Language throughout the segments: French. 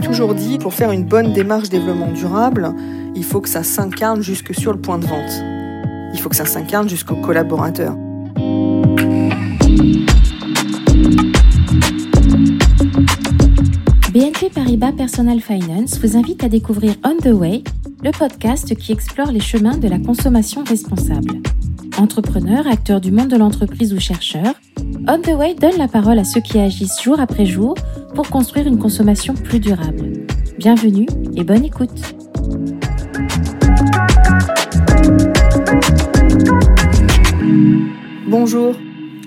toujours dit, pour faire une bonne démarche développement durable, il faut que ça s'incarne jusque sur le point de vente. Il faut que ça s'incarne jusqu'aux collaborateurs. BNP Paribas Personal Finance vous invite à découvrir On the Way, le podcast qui explore les chemins de la consommation responsable. Entrepreneurs, acteurs du monde de l'entreprise ou chercheurs, On the Way donne la parole à ceux qui agissent jour après jour pour construire une consommation plus durable. Bienvenue et bonne écoute. Bonjour,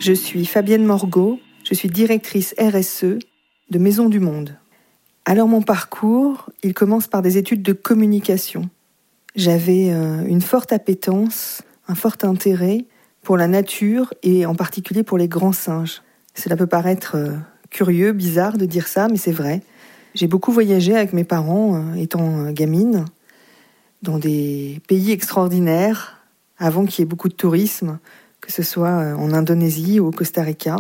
je suis Fabienne Morgot, je suis directrice RSE de Maison du Monde. Alors mon parcours, il commence par des études de communication. J'avais euh, une forte appétence, un fort intérêt pour la nature et en particulier pour les grands singes. Cela peut paraître euh, curieux, bizarre de dire ça, mais c'est vrai. J'ai beaucoup voyagé avec mes parents euh, étant gamine dans des pays extraordinaires avant qu'il y ait beaucoup de tourisme, que ce soit en Indonésie ou au Costa Rica.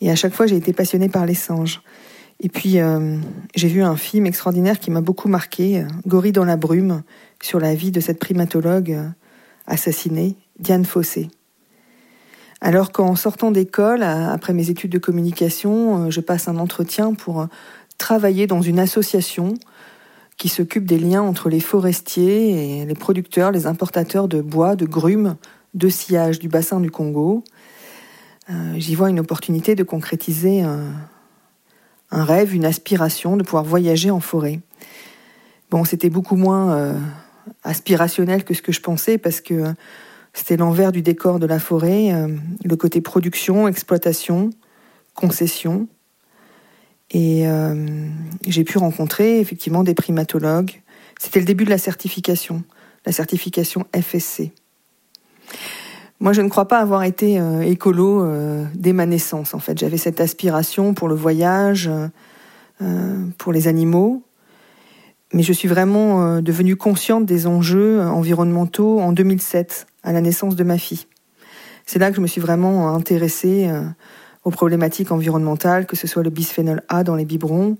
Et à chaque fois, j'ai été passionnée par les singes. Et puis, euh, j'ai vu un film extraordinaire qui m'a beaucoup marqué, euh, Gorille dans la brume, sur la vie de cette primatologue euh, assassinée, Diane Fossé. Alors qu'en sortant d'école, après mes études de communication, je passe un entretien pour travailler dans une association qui s'occupe des liens entre les forestiers et les producteurs, les importateurs de bois, de grumes, de sillage du bassin du Congo. J'y vois une opportunité de concrétiser un rêve, une aspiration de pouvoir voyager en forêt. Bon, c'était beaucoup moins euh, aspirationnel que ce que je pensais parce que euh, c'était l'envers du décor de la forêt, euh, le côté production, exploitation, concession. Et j'ai pu rencontrer effectivement des primatologues. C'était le début de la certification, la certification FSC. Moi, je ne crois pas avoir été euh, écolo euh, dès ma naissance. En fait, j'avais cette aspiration pour le voyage, euh, pour les animaux, mais je suis vraiment devenue consciente des enjeux environnementaux en 2007, à la naissance de ma fille. C'est là que je me suis vraiment intéressée aux problématiques environnementales, que ce soit le bisphénol A dans les biberons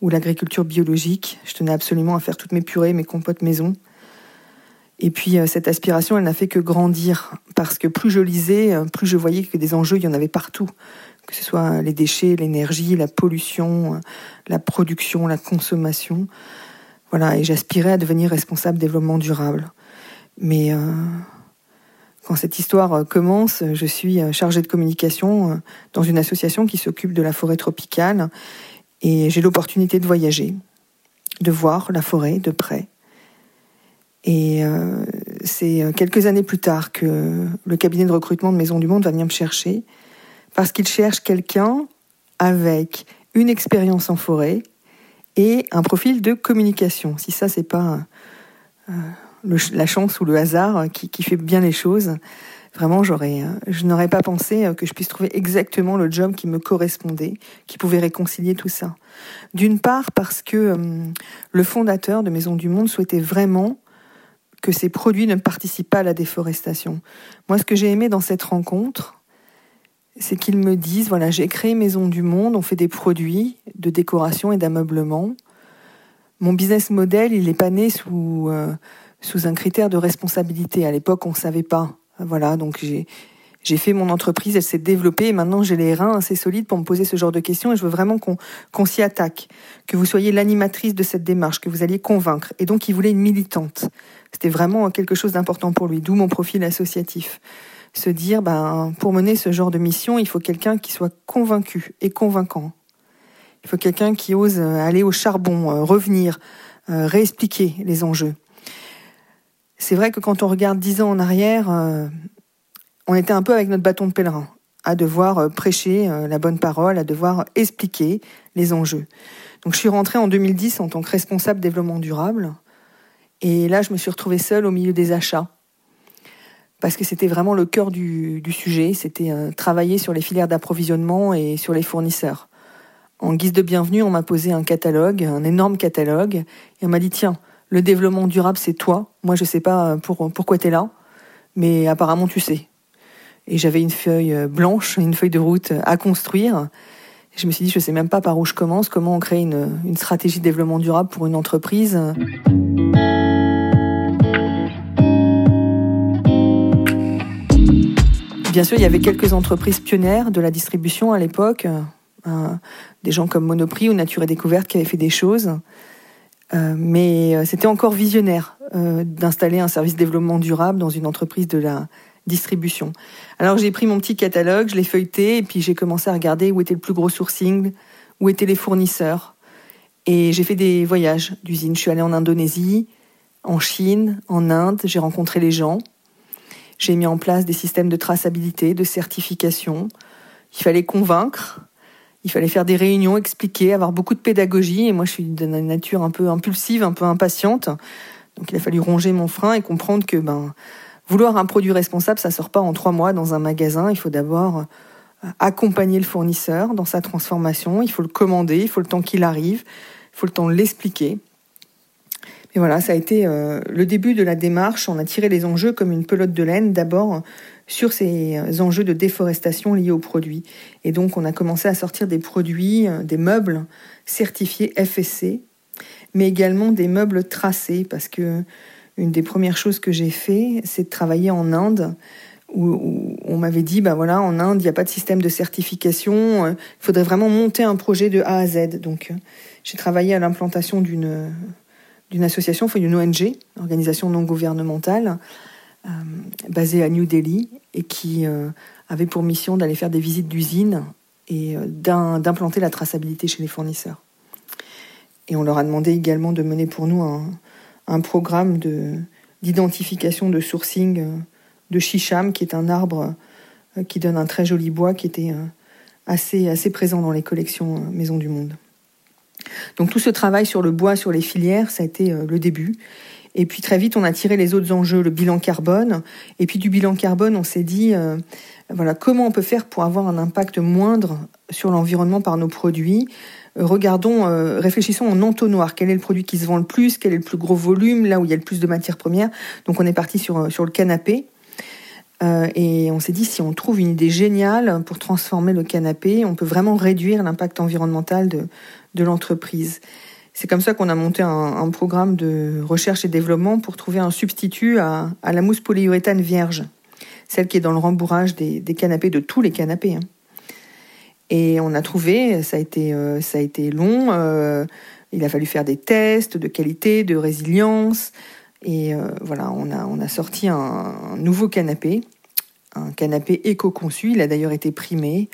ou l'agriculture biologique. Je tenais absolument à faire toutes mes purées, mes compotes maison. Et puis euh, cette aspiration, elle n'a fait que grandir, parce que plus je lisais, euh, plus je voyais que des enjeux, il y en avait partout, que ce soit les déchets, l'énergie, la pollution, euh, la production, la consommation. Voilà, et j'aspirais à devenir responsable développement durable. Mais quand cette histoire commence, je suis chargée de communication dans une association qui s'occupe de la forêt tropicale, et j'ai l'opportunité de voyager, de voir la forêt de près et euh, c'est euh, quelques années plus tard que le cabinet de recrutement de Maison du Monde va venir me chercher parce qu'il cherche quelqu'un avec une expérience en forêt et un profil de communication. Si ça, c'est pas euh, la chance ou le hasard qui, qui, fait bien les choses, vraiment, j'aurais, je n'aurais pas pensé que je puisse trouver exactement le job qui me correspondait, qui pouvait réconcilier tout ça. D'une part, parce que le fondateur de Maison du Monde souhaitait vraiment que ces produits ne participent pas à la déforestation. Moi, ce que j'ai aimé dans cette rencontre, c'est qu'ils me disent, voilà, j'ai créé Maison du Monde, on fait des produits de décoration et d'ameublement. Mon business model, il n'est pas né sous, euh, sous un critère de responsabilité. À l'époque, on ne savait pas. Voilà, donc j'ai, fait mon entreprise, elle s'est développée et maintenant j'ai les reins assez solides pour me poser ce genre de questions et je veux vraiment qu'on s'y attaque, que vous soyez l'animatrice de cette démarche, que vous alliez convaincre. Et donc il voulait une militante. C'était vraiment quelque chose d'important pour lui, d'où mon profil associatif. Se dire, ben, pour mener ce genre de mission, il faut quelqu'un qui soit convaincu et convaincant. Il faut quelqu'un qui ose aller au charbon, euh, revenir, euh, réexpliquer les enjeux. C'est vrai que quand on regarde dix ans en arrière, euh, on était un peu avec notre bâton de pèlerin, à devoir euh, prêcher euh, la bonne parole, à devoir expliquer les enjeux. Donc je suis rentrée en 2010 en tant que responsable développement durable. Et là, je me suis retrouvée seule au milieu des achats. Parce que c'était vraiment le cœur du, sujet, c'était travailler sur les filières d'approvisionnement et sur les fournisseurs. En guise de bienvenue, on m'a posé un catalogue, un énorme catalogue, et on m'a dit, tiens, le développement durable, c'est toi. Moi, je sais pas pour, pourquoi tu es là, mais apparemment, tu sais et j'avais une feuille euh, blanche, une feuille de route à construire. Je me suis dit, je sais même pas par où je commence, comment on crée une, stratégie de développement durable pour une entreprise. Bien sûr, il y avait quelques entreprises pionnières de la distribution à l'époque, euh, des gens comme Monoprix ou Nature et Découverte qui avaient fait des choses. Euh, mais euh, c'était encore visionnaire d'installer un service développement durable dans une entreprise de la distribution. Alors j'ai pris mon petit catalogue, je l'ai feuilleté et puis j'ai commencé à regarder où était le plus gros sourcing, où étaient les fournisseurs. Et j'ai fait des voyages d'usine. Je suis allée en Indonésie, en Chine, en Inde, j'ai rencontré les gens. J'ai mis en place des systèmes de traçabilité, de certification. Il fallait convaincre, il fallait faire des réunions, expliquer, avoir beaucoup de pédagogie. Et moi, je suis d'une nature un peu impulsive, un peu impatiente. Donc, il a fallu ronger mon frein et comprendre que ben, vouloir un produit responsable, ça sort pas en trois mois dans un magasin. Il faut d'abord euh, accompagner le fournisseur dans sa transformation. Il faut le commander, il faut le temps qu'il arrive, il faut le temps de l'expliquer. Et voilà, ça a été euh, le début de la démarche. On a tiré les enjeux comme une pelote de laine, d'abord sur ces euh, enjeux de déforestation liés aux produits. Et donc, on a commencé à sortir des produits, euh, des meubles certifiés FSC, mais également des meubles tracés, parce que une des premières choses que j'ai fait, c'est de travailler en Inde, où, on m'avait dit, ben voilà, en Inde, il n'y a pas de système de certification, il faudrait vraiment monter un projet de A à Z. Donc, j'ai travaillé à l'implantation d'une d'une association, enfin d'une ONG, organisation non gouvernementale, euh, basée à New Delhi et qui euh, avait pour mission d'aller faire des visites d'usines et euh, d'implanter la traçabilité chez les fournisseurs. Et on leur a demandé également de mener pour nous un, programme d'identification de, sourcing de chicham, qui est un arbre qui donne un très joli bois qui était assez, présent dans les collections Maisons du Monde. Donc tout ce travail sur le bois, sur les filières, ça a été euh, le début. Et puis très vite, on a tiré les autres enjeux, le bilan carbone. Et puis du bilan carbone, on s'est dit, euh, voilà, comment on peut faire pour avoir un impact moindre sur l'environnement par nos produits? Euh, regardons, réfléchissons en entonnoir. Quel est le produit qui se vend le plus? Quel est le plus gros volume? Là où il y a le plus de matières premières. Donc on est parti sur, sur le canapé. et on s'est dit, si on trouve une idée géniale pour transformer le canapé, on peut vraiment réduire l'impact environnemental de, de l'entreprise. C'est comme ça qu'on a monté un, programme de recherche et développement pour trouver un substitut à, la mousse polyuréthane vierge, celle qui est dans le rembourrage des, canapés, de tous les canapés. Hein. Et on a trouvé, ça a été, euh, a été long, euh, il a fallu faire des tests de qualité, de résilience, et euh, voilà, on a sorti un nouveau canapé, un canapé éco-conçu, il a d'ailleurs été primé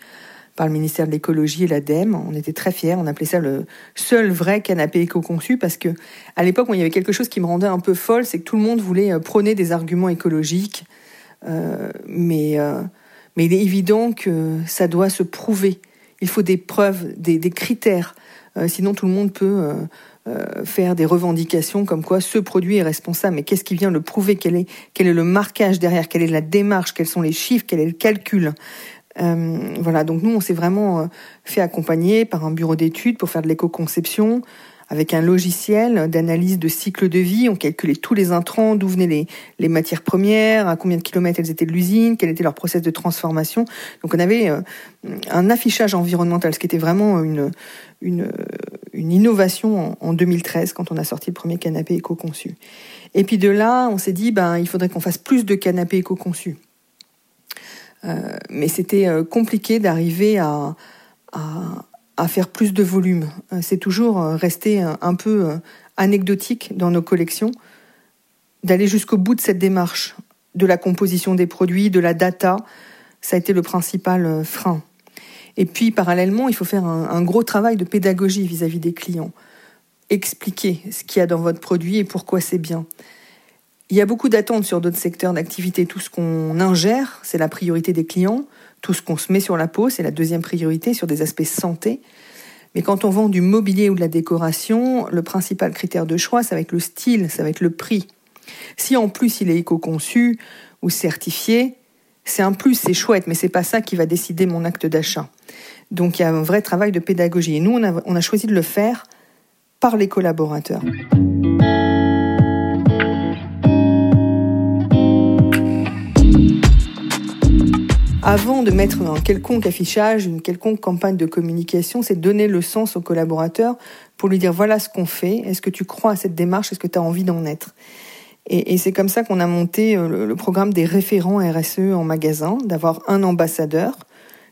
par le ministère de l'écologie et l'ADEME. On était très fiers. On appelait ça le seul vrai canapé éco-conçu parce que à l'époque, il y avait quelque chose qui me rendait un peu folle, c'est que tout le monde voulait euh, prôner des arguments écologiques, euh, mais euh, mais il est évident que ça doit se prouver. Il faut des preuves, des, critères. sinon, tout le monde peut faire des revendications comme quoi ce produit est responsable. Mais qu'est-ce qui vient le prouver? Quel est, quel est le marquage derrière? Quelle est la démarche? Quels sont les chiffres? Quel est le calcul? Euh, voilà, donc nous, on s'est vraiment euh, fait accompagner par un bureau d'études pour faire de l'éco-conception, avec un logiciel d'analyse de cycle de vie. On calculait tous les intrants, d'où venaient les, les, matières premières, à combien de kilomètres elles étaient de l'usine, quel était leur process de transformation. Donc on avait euh, un affichage environnemental, ce qui était vraiment une, une, une innovation en, en, 2013 quand on a sorti le premier canapé éco-conçu. Et puis de là, on s'est dit, ben, il faudrait qu'on fasse plus de canapés éco-conçus. Euh, mais c'était euh, compliqué d'arriver à, à, faire plus de volume. Euh, c'est toujours resté un peu anecdotique dans nos collections d'aller jusqu'au bout de cette démarche de la composition des produits, de la data. Ça a été le principal frein. Et puis, parallèlement, il faut faire un, un gros travail de pédagogie vis-à-vis -vis des clients. Expliquer ce qu'il y a dans votre produit et pourquoi c'est bien. Il y a beaucoup d'attentes sur d'autres secteurs d'activité. Tout ce qu'on ingère, c'est la priorité des clients. Tout ce qu'on se met sur la peau, c'est la deuxième priorité sur des aspects santé. Mais quand on vend du mobilier ou de la décoration, le principal critère de choix, ça va être le style, ça va être le prix. Si en plus il est éco-conçu ou certifié, c'est un plus, c'est chouette, mais c'est pas ça qui va décider mon acte d'achat. Donc il y a un vrai travail de pédagogie. Et nous, on a, on a choisi de le faire par les collaborateurs. Avant de mettre un quelconque affichage, une quelconque campagne de communication, c'est donner le sens au collaborateur pour lui dire voilà ce qu'on fait, est-ce que tu crois à cette démarche, est-ce que tu as envie d'en être? Et, c'est comme ça qu'on a monté euh, le, programme des référents RSE en magasin, d'avoir un ambassadeur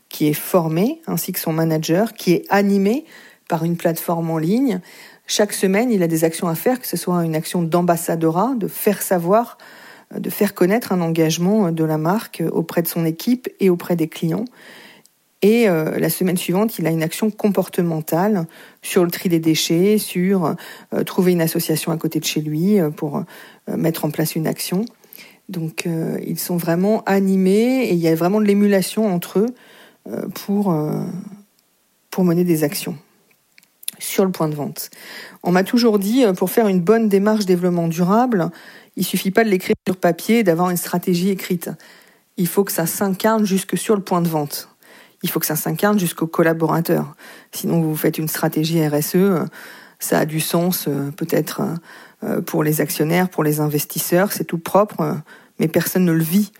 qui est formé, ainsi que son manager, qui est animé par une plateforme en ligne. Chaque semaine, il a des actions à faire, que ce soit une action d'ambassadorat, de faire savoir de faire connaître un engagement de la marque auprès de son équipe et auprès des clients. Et euh, la semaine suivante, il a une action comportementale sur le tri des déchets, sur euh, trouver une association à côté de chez lui euh, pour mettre en place une action. Donc ils sont vraiment animés et il y a vraiment de l'émulation entre eux pour, pour mener des actions sur le point de vente. On m'a toujours dit, pour faire une bonne démarche développement durable, il suffit pas de l'écrire sur papier, d'avoir une stratégie écrite. Il faut que ça s'incarne jusque sur le point de vente. Il faut que ça s'incarne jusqu'au collaborateur. Sinon, vous faites une stratégie RSE, ça a du sens euh, peut-être euh, pour les actionnaires, pour les investisseurs, c'est tout propre, mais personne ne le vit.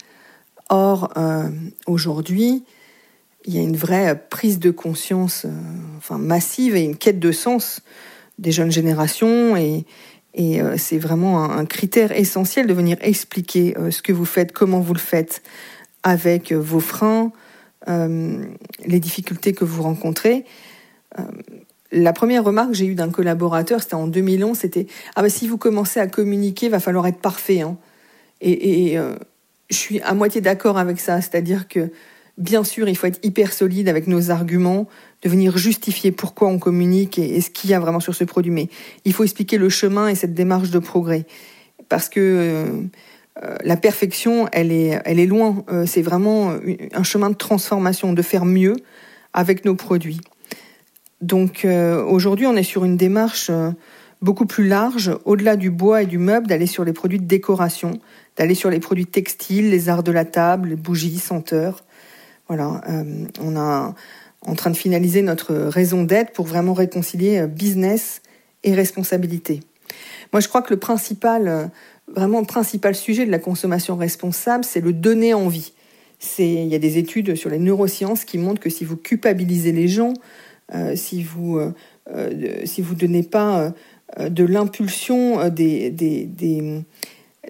Or, euh, aujourd'hui, il y a une vraie prise de conscience enfin, massive et une quête de sens des jeunes générations et, et euh, c'est vraiment un, critère essentiel de venir expliquer euh, ce que vous faites, comment vous le faites, avec euh, vos freins, les difficultés que vous rencontrez. la première remarque que j'ai eue d'un collaborateur, c'était en 2011, c'était ah ben si vous commencez à communiquer, va falloir être parfait. Hein. Et, et je suis à moitié d'accord avec ça, c'est-à-dire que bien sûr, il faut être hyper solide avec nos arguments, de venir justifier pourquoi on communique et, ce qu'il y a vraiment sur ce produit. Mais il faut expliquer le chemin et cette démarche de progrès. Parce que euh, la perfection, elle est, loin. Euh, c'est vraiment un chemin de transformation, de faire mieux avec nos produits. Donc euh, aujourd'hui, on est sur une démarche beaucoup plus large, au-delà du bois et du meuble, d'aller sur les produits de décoration, d'aller sur les produits textiles, les arts de la table, les bougies, senteurs. Voilà, on a en train de finaliser notre raison d'être pour vraiment réconcilier euh, business et responsabilité. Moi, je crois que le principal, euh, vraiment le principal sujet de la consommation responsable, c'est le donner envie. Il y a des études sur les neurosciences qui montrent que si vous culpabilisez les gens, euh, si vous si vous donnez pas de l'impulsion, des, des,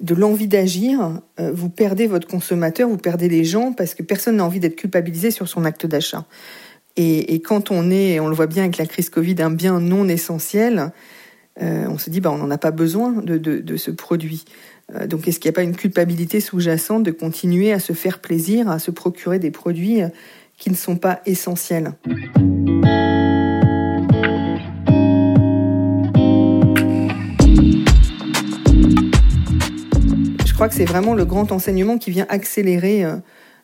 de l'envie d'agir, vous perdez votre consommateur, vous perdez les gens parce que personne n'a envie d'être culpabilisé sur son acte d'achat. Et, quand on est, on le voit bien avec la crise Covid, un bien non essentiel, euh, on se dit bah on n'en a pas besoin de, ce produit. Euh, donc est-ce qu'il n'y a pas une culpabilité sous-jacente de continuer à se faire plaisir, à se procurer des produits euh, qui ne sont pas essentiels? Crois que c'est vraiment le grand enseignement qui vient accélérer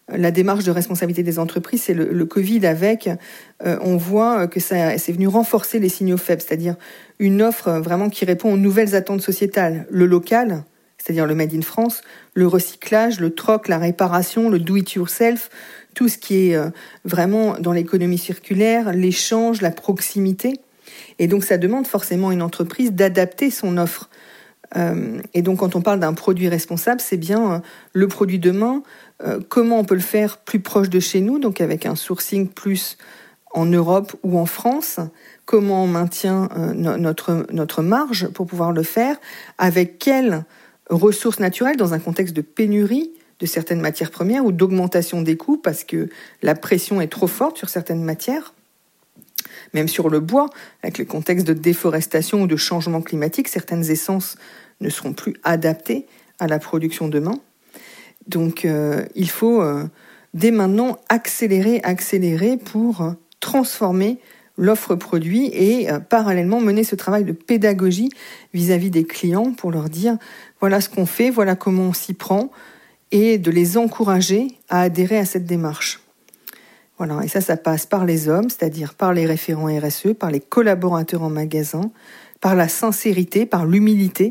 la démarche de responsabilité des entreprises, c'est le, Covid avec, euh, on voit que ça c'est venu renforcer les signaux faibles, c'est-à-dire une offre vraiment qui répond aux nouvelles attentes sociétales, le local, c'est-à-dire le made in France, le recyclage, le troc, la réparation, le do it yourself, tout ce qui est euh, vraiment dans l'économie circulaire, l'échange, la proximité. Et donc ça demande forcément une entreprise d'adapter son offre. Euh, et donc quand on parle d'un produit responsable, c'est bien le produit demain, euh, comment on peut le faire plus proche de chez nous, donc avec un sourcing plus en Europe ou en France, comment on maintient euh, notre, notre marge pour pouvoir le faire, avec quelles ressources naturelles dans un contexte de pénurie de certaines matières premières ou d'augmentation des coûts parce que la pression est trop forte sur certaines matières, même sur le bois, avec le contexte de déforestation ou de changement climatique, certaines essences ne seront plus adaptées à la production demain. Donc euh, il faut euh, dès maintenant accélérer, accélérer pour euh, transformer l'offre produit et parallèlement mener ce travail de pédagogie vis-à-vis des clients pour leur dire voilà ce qu'on fait, voilà comment on s'y prend et de les encourager à adhérer à cette démarche. Voilà, et ça, ça passe par les hommes, c'est-à-dire par les référents RSE, par les collaborateurs en magasin, par la sincérité, par l'humilité.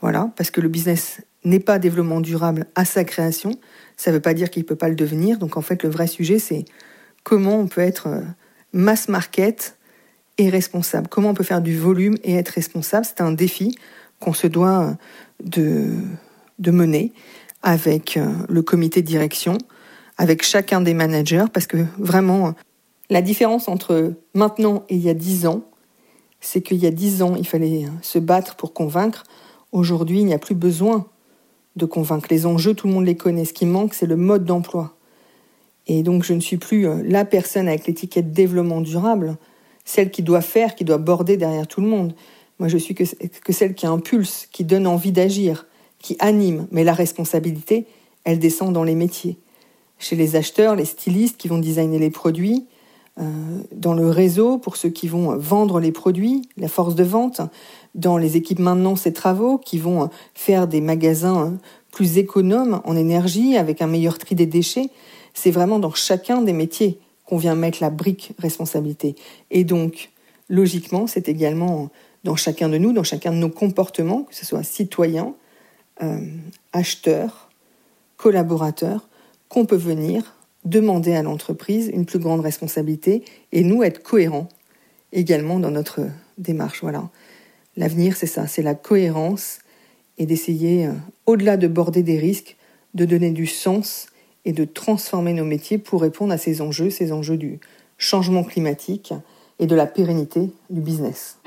Voilà, parce que le business n'est pas développement durable à sa création, ça ne veut pas dire qu'il ne peut pas le devenir. Donc en fait, le vrai sujet, c'est comment on peut être euh, mass market et responsable. Comment on peut faire du volume et être responsable? C'est un défi qu'on se doit de, de mener avec euh, le comité de direction, avec chacun des managers, parce que vraiment, la différence entre maintenant et il y a dix ans, c'est qu'il y a dix ans, il fallait se battre pour convaincre. Aujourd'hui, il n'y a plus besoin de convaincre. Les enjeux, tout le monde les connaît. Ce qui manque, c'est le mode d'emploi. Et donc, je ne suis plus euh, la personne avec l'étiquette développement durable, celle qui doit faire, qui doit border derrière tout le monde. Moi, je suis que, celle qui impulse, qui donne envie d'agir, qui anime. Mais la responsabilité, elle descend dans les métiers. Chez les acheteurs, les stylistes qui vont designer les produits, euh, dans le réseau pour ceux qui vont vendre les produits, la force de vente, dans les équipes maintenance et travaux qui vont faire des magasins plus économes en énergie avec un meilleur tri des déchets. C'est vraiment dans chacun des métiers qu'on vient mettre la brique responsabilité. Et donc, logiquement, c'est également dans chacun de nous, dans chacun de nos comportements, que ce soit citoyen, euh, acheteur, collaborateur, qu'on peut venir demander à l'entreprise une plus grande responsabilité et nous être cohérents également dans notre démarche. Voilà. L'avenir, c'est ça, c'est la cohérence et d'essayer, euh, au-delà de border des risques, de donner du sens et de transformer nos métiers pour répondre à ces enjeux, ces enjeux du changement climatique et de la pérennité du business.